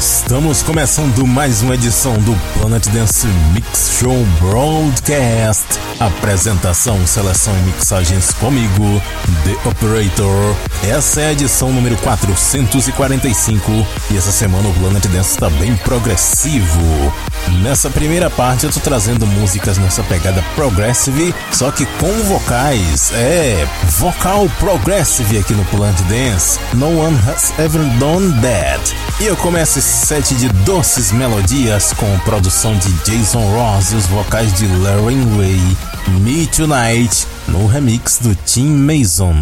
Estamos começando mais uma edição do Planet Dance Mix Show Broadcast. Apresentação, seleção e mixagens comigo, The Operator. Essa é a edição número 445 e essa semana o Planet Dance está bem progressivo. Nessa primeira parte eu tô trazendo músicas nessa pegada progressive, só que com vocais. É, vocal progressive aqui no Planet Dance. No one has ever done that. E eu começo set de doces melodias com produção de Jason Ross e os vocais de Larry Way. Me Tonight no remix do Tim Mason.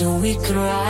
so we cry ride.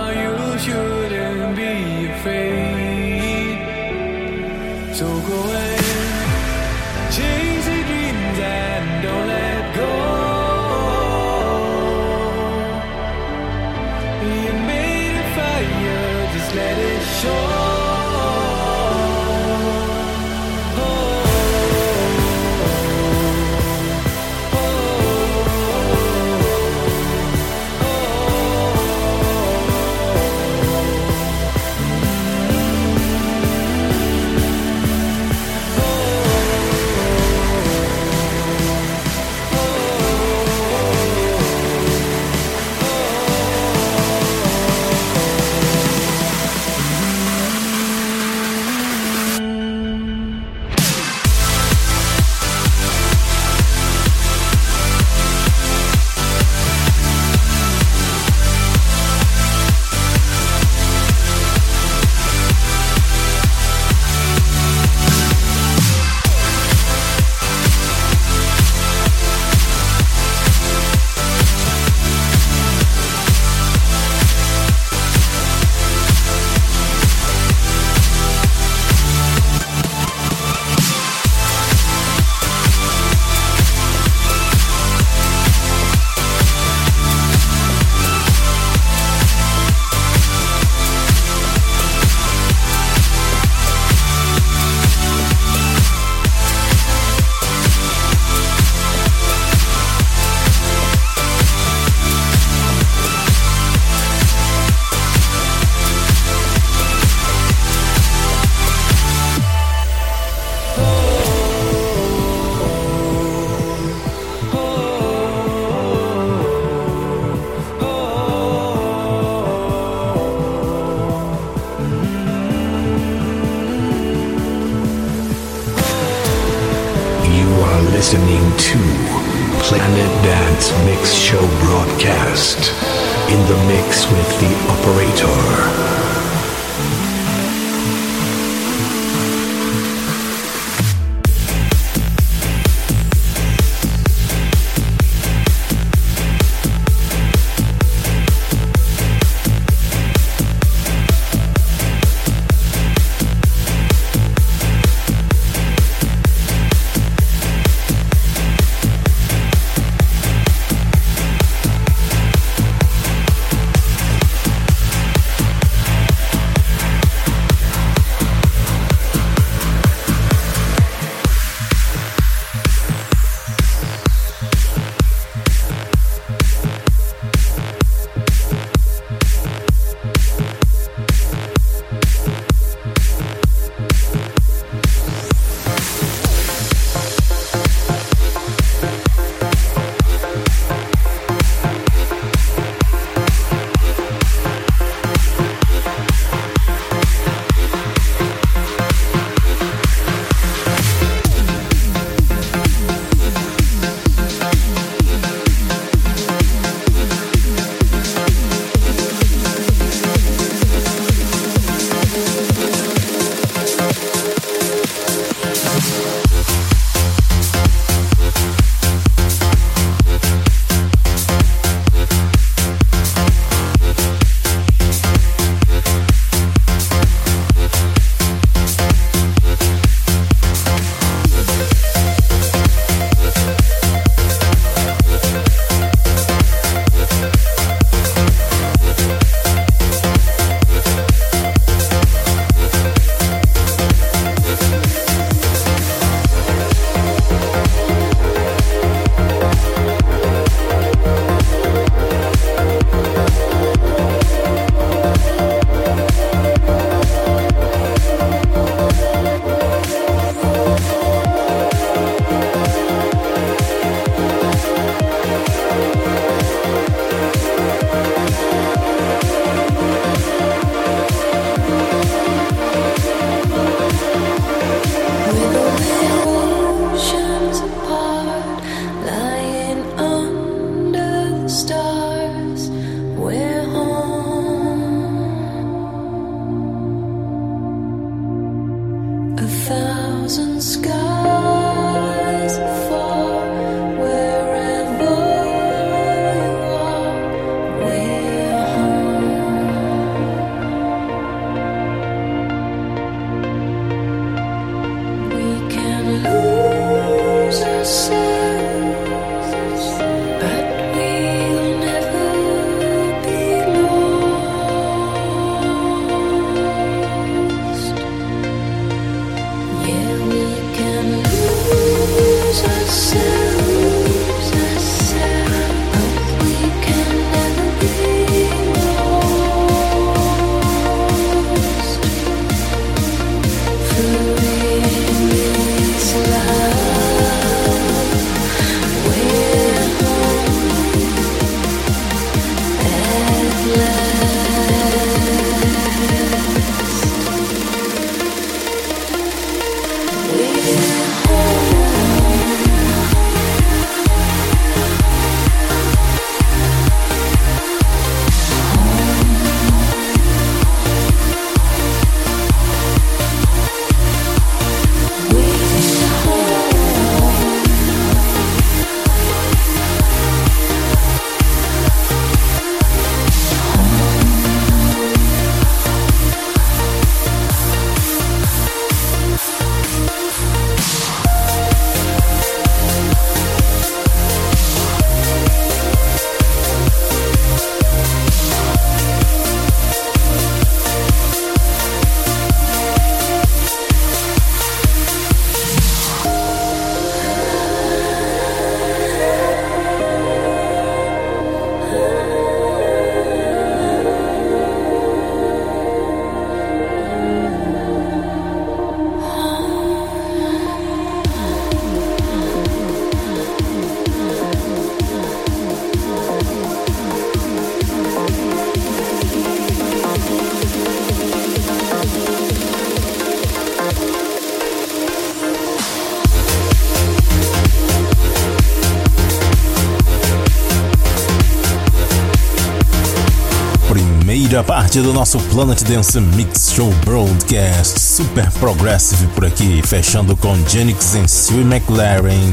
parte do nosso Planet Dance Mix Show Broadcast Super Progressive por aqui, fechando com Genix e Stewie McLaren,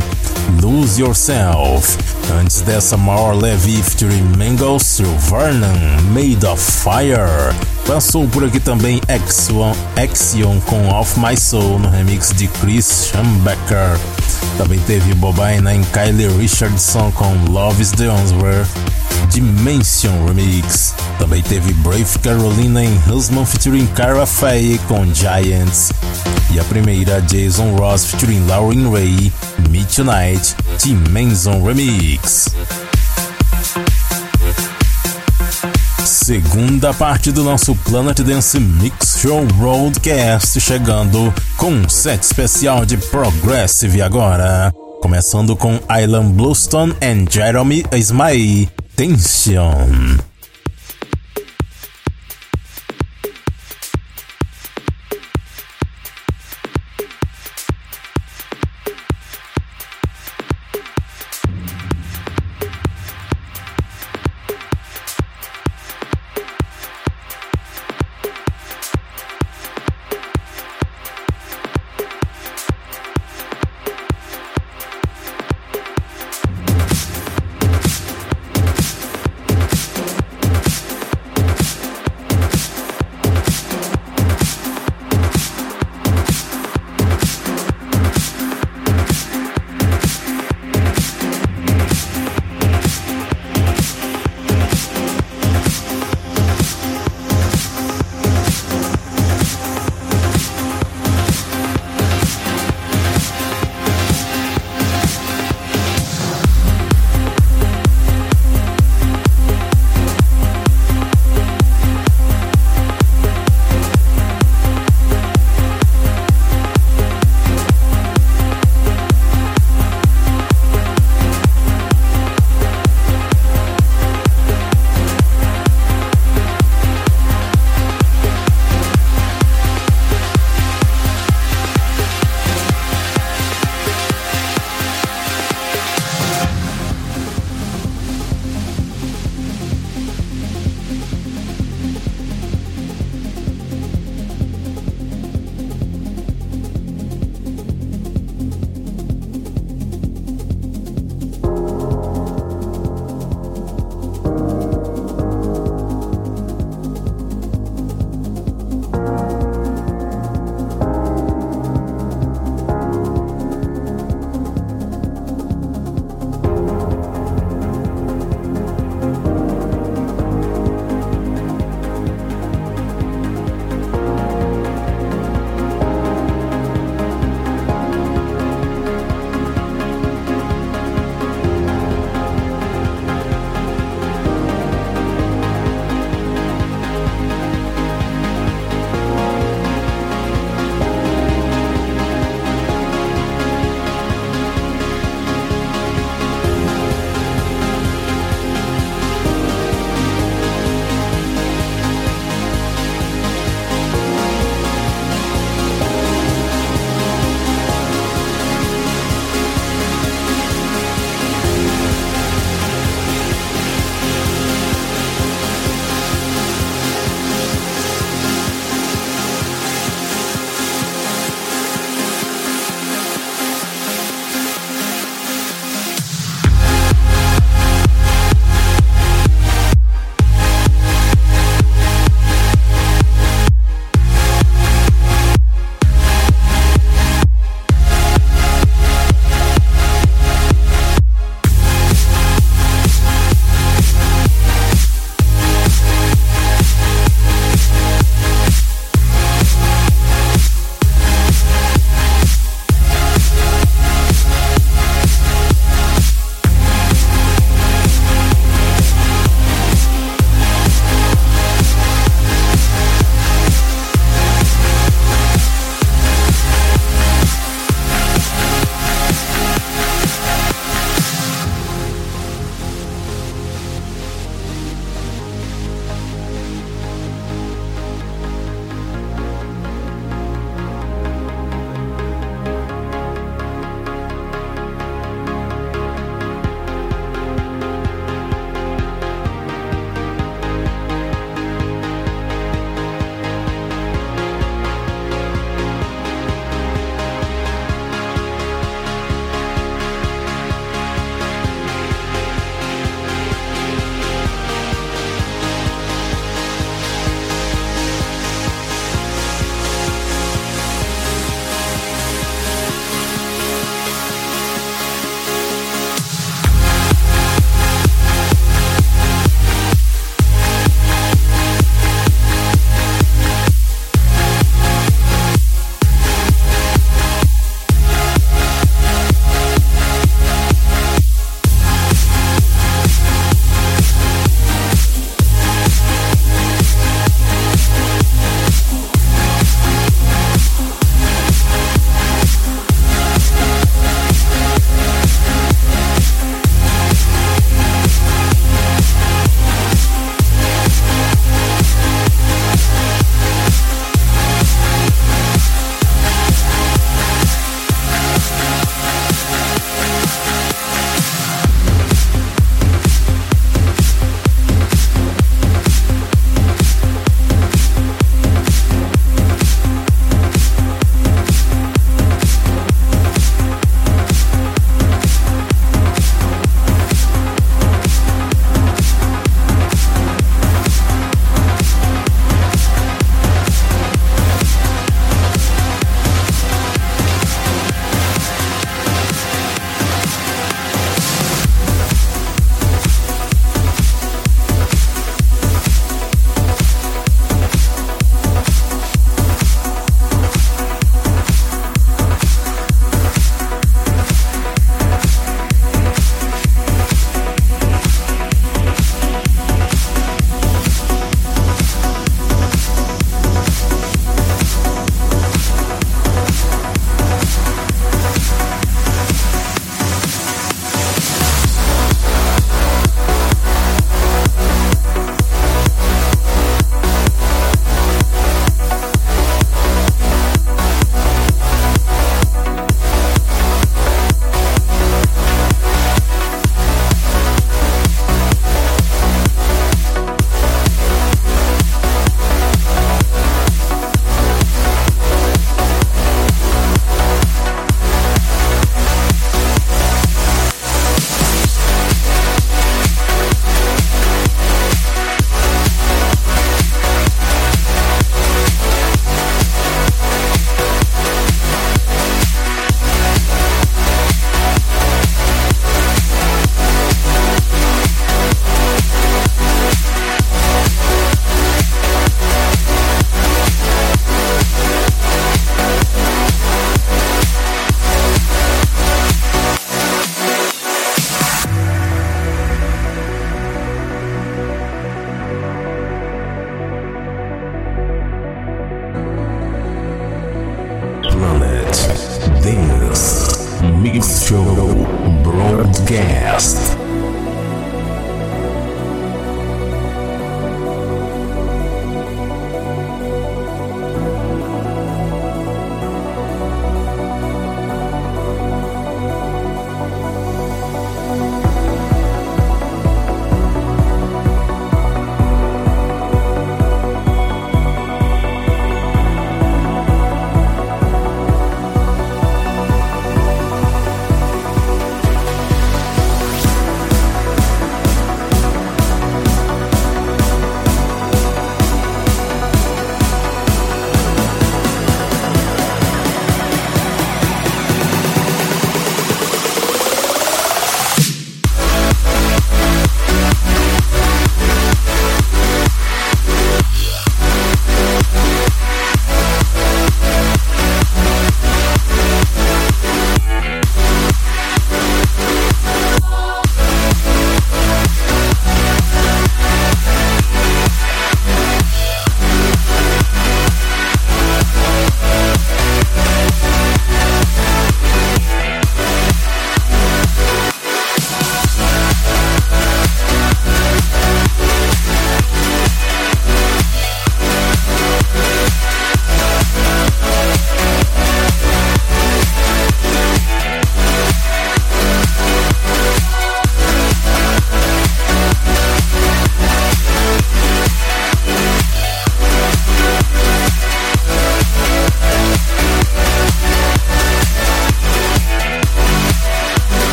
Lose Yourself. Antes dessa, More Levy featuring Mango Vernon, Made of Fire. Passou por aqui também Axion, Axion com Off My Soul no remix de Chris Schambecker. Também teve Bobaina em Kylie Richardson com Love is the Answer. Dimension Remix. Também teve Brave Carolina em Husman featuring Cara Faye com Giants. E a primeira Jason Ross featuring Lauren Ray, Meet Tonight, Dimension Remix. Segunda parte do nosso Planet Dance Mix Show Broadcast chegando com um set especial de Progressive agora. Começando com Island Bluestone and Jeremy Ismail. Tension.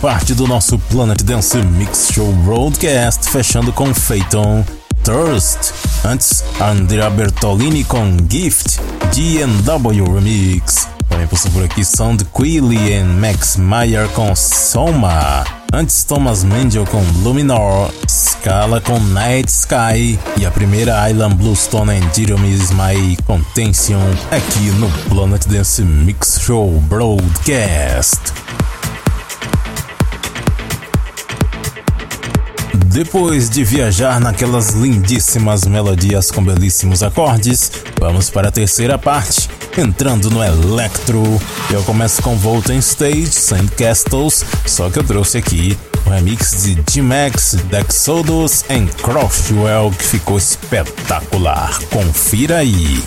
Parte do nosso Planet Dance Mix Show Broadcast, fechando com Phaeton Thirst. Antes, Andrea Bertolini com Gift, GNW Remix. Também passou por aqui Sound Quilly e Max Meyer com Soma. Antes, Thomas Mendel com Luminor, Scala com Night Sky e a primeira Island Bluestone and Jeremy My Contention aqui no Planet Dance Mix Show Broadcast. Depois de viajar naquelas lindíssimas melodias com belíssimos acordes, vamos para a terceira parte, entrando no electro. Eu começo com Volta Stage, Saint Castles, só que eu trouxe aqui o remix de D-Max, Dexodus e Crosswell que ficou espetacular. Confira aí.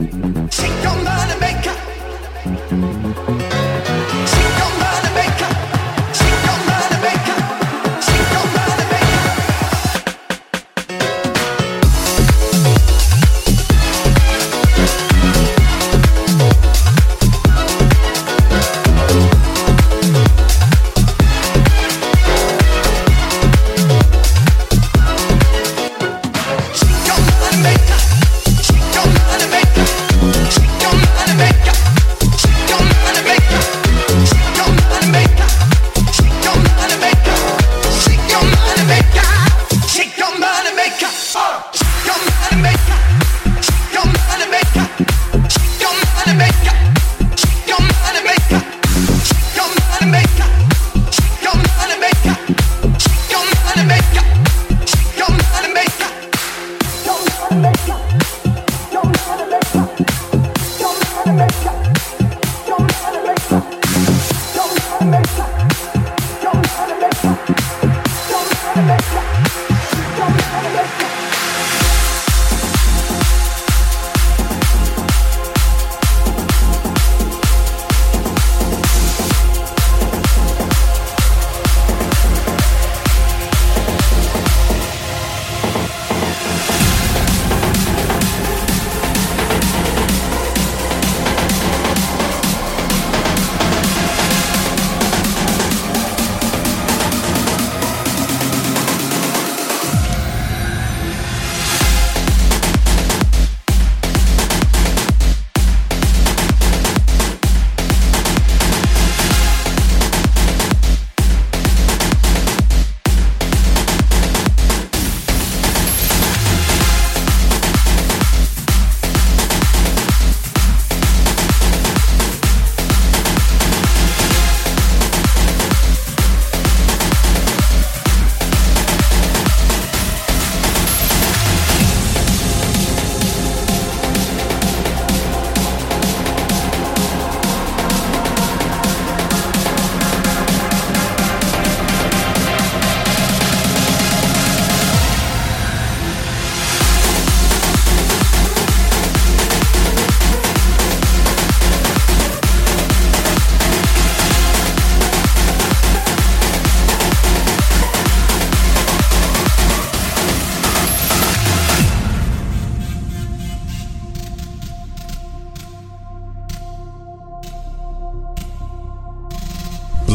Shake your money maker.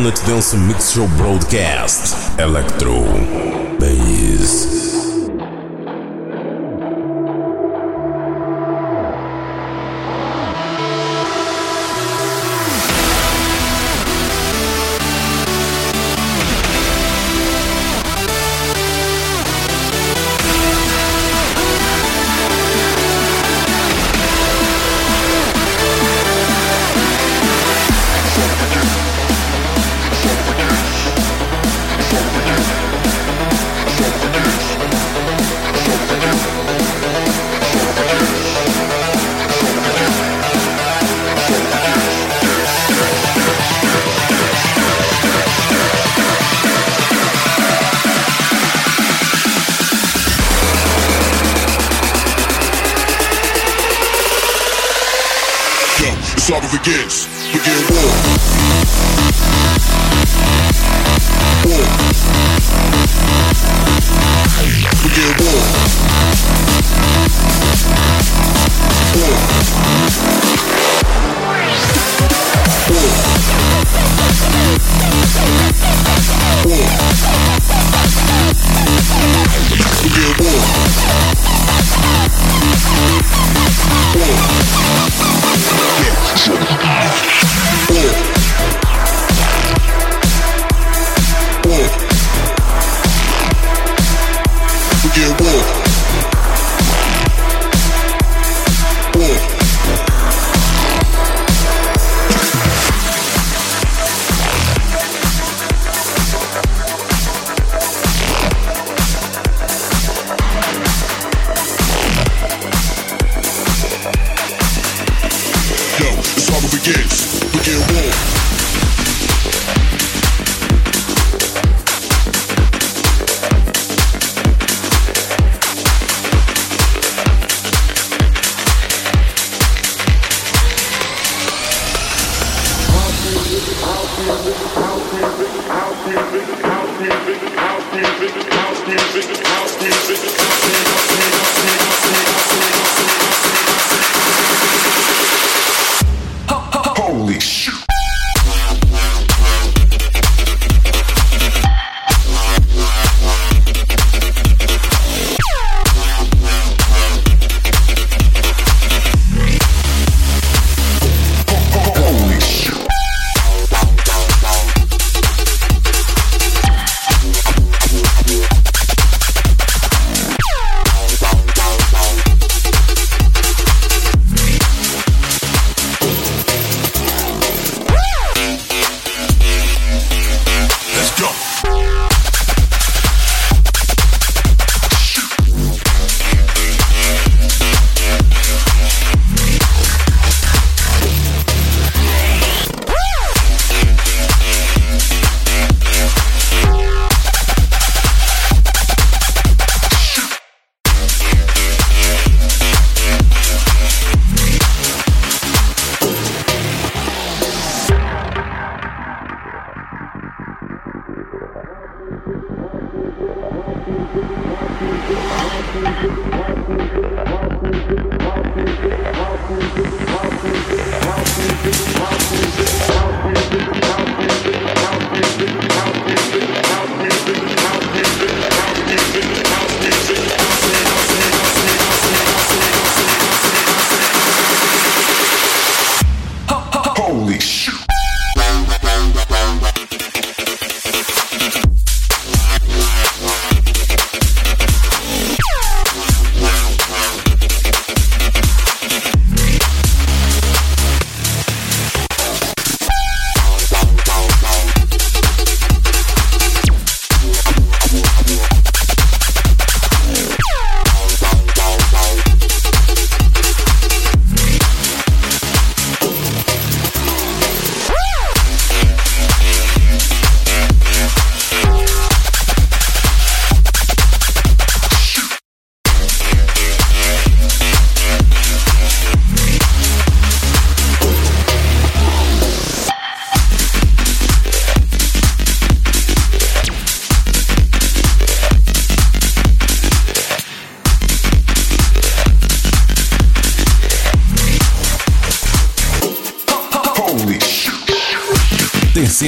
Dance Mix Show Broadcast. Electro Bass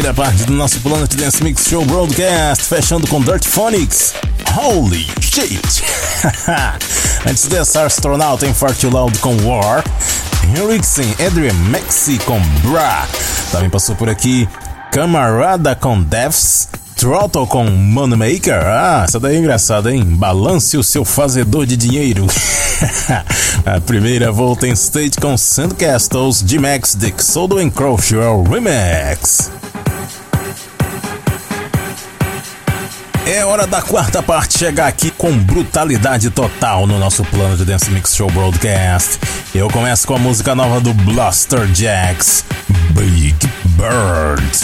terceira parte do nosso Planet Dance Mix Show Broadcast, fechando com Dirt Phonics. Holy shit! Antes dessa, Astronauta em Far Too Loud com War. Henriksen, Adrian Maxi com Bra. Também passou por aqui Camarada com Deaths. Throttle com Moneymaker? Ah, essa daí é engraçada, hein? Balance o seu fazedor de dinheiro. a primeira volta em state com Sandcastles, G-Max, Dick Sodo and Crowshell Remix. Hora da quarta parte chegar aqui com brutalidade total no nosso plano de Dance Mix Show Broadcast. Eu começo com a música nova do Blaster Jacks, Big Bird.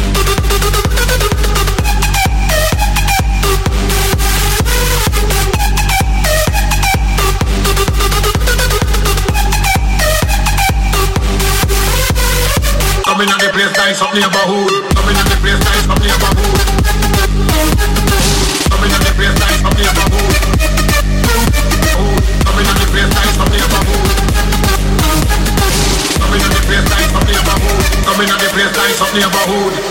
up neighborhood. Come in the place, neighborhood. In up in up in up in the place, nice up neighborhood.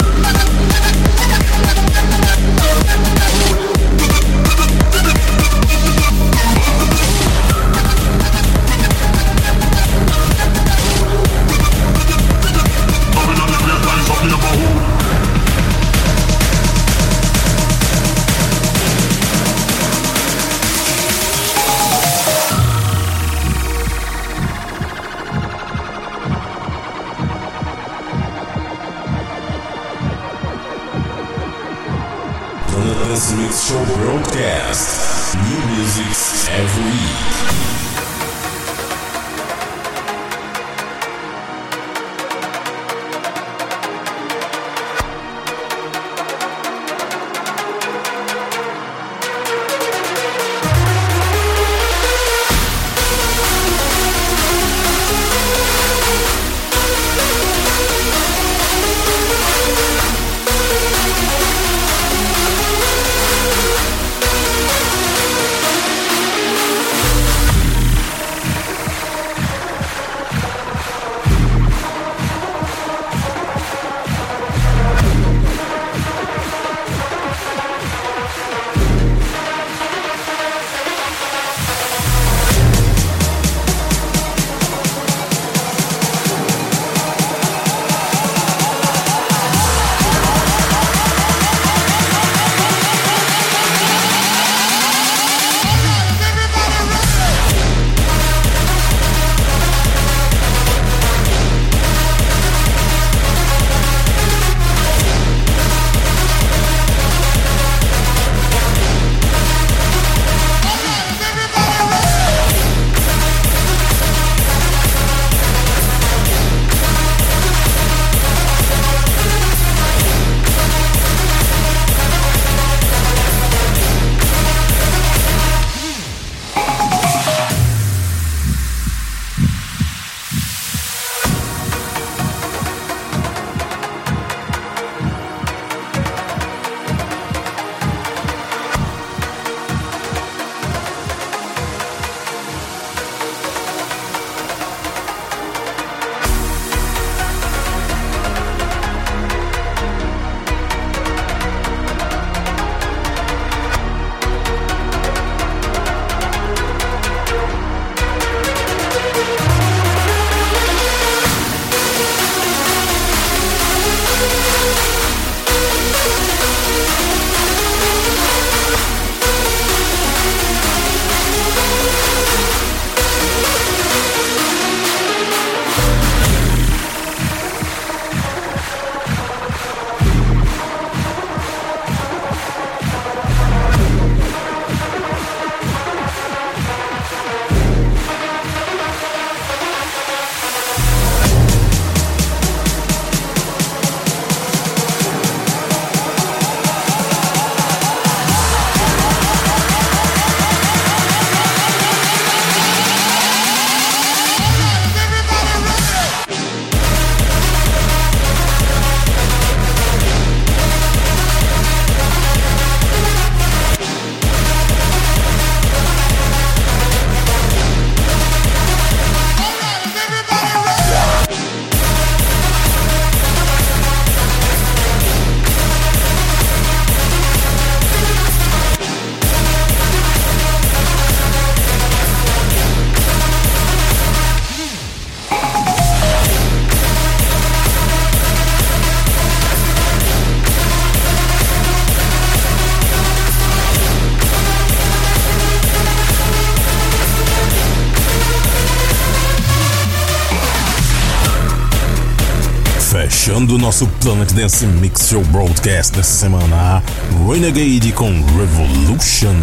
Fechando o nosso Planet Dance Mix Show Broadcast dessa semana, Renegade com Revolution.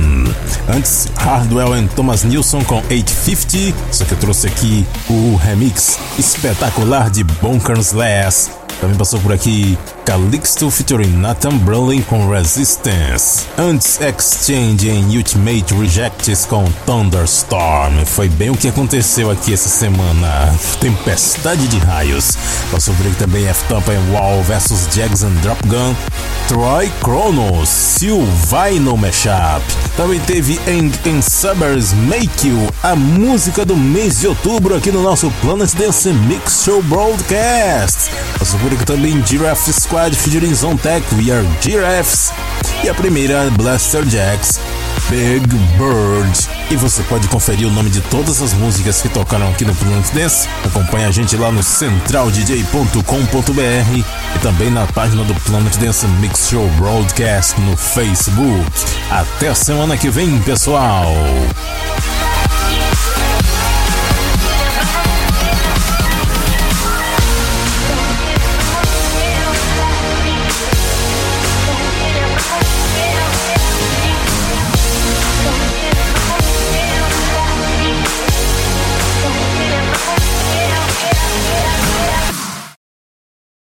Antes, Hardwell and Thomas Nilsson com 850, só que eu trouxe aqui o remix espetacular de Bonkers Less também passou por aqui Calixto featuring Nathan Brolin com Resistance. Antes, Exchange em Ultimate Rejects com Thunderstorm. Foi bem o que aconteceu aqui essa semana. Tempestade de raios. Passou aqui também F-Top em Wall vs Jags Drop Gun. Troy Chronos, Sylvai no Mashup. Também teve Eng in Suburbs Make You, a música do mês de outubro aqui no nosso Planet Dance Mix Show Broadcast. Por aqui também Giraffe Squad featuring Zontech, We Are Giraffes. E a primeira, Blaster Jacks, Big Bird. E você pode conferir o nome de todas as músicas que tocaram aqui no Planet Dance. Acompanhe a gente lá no centraldj.com.br e também na página do Planet Dance Mix Show Broadcast no Facebook. Até a semana que vem, pessoal!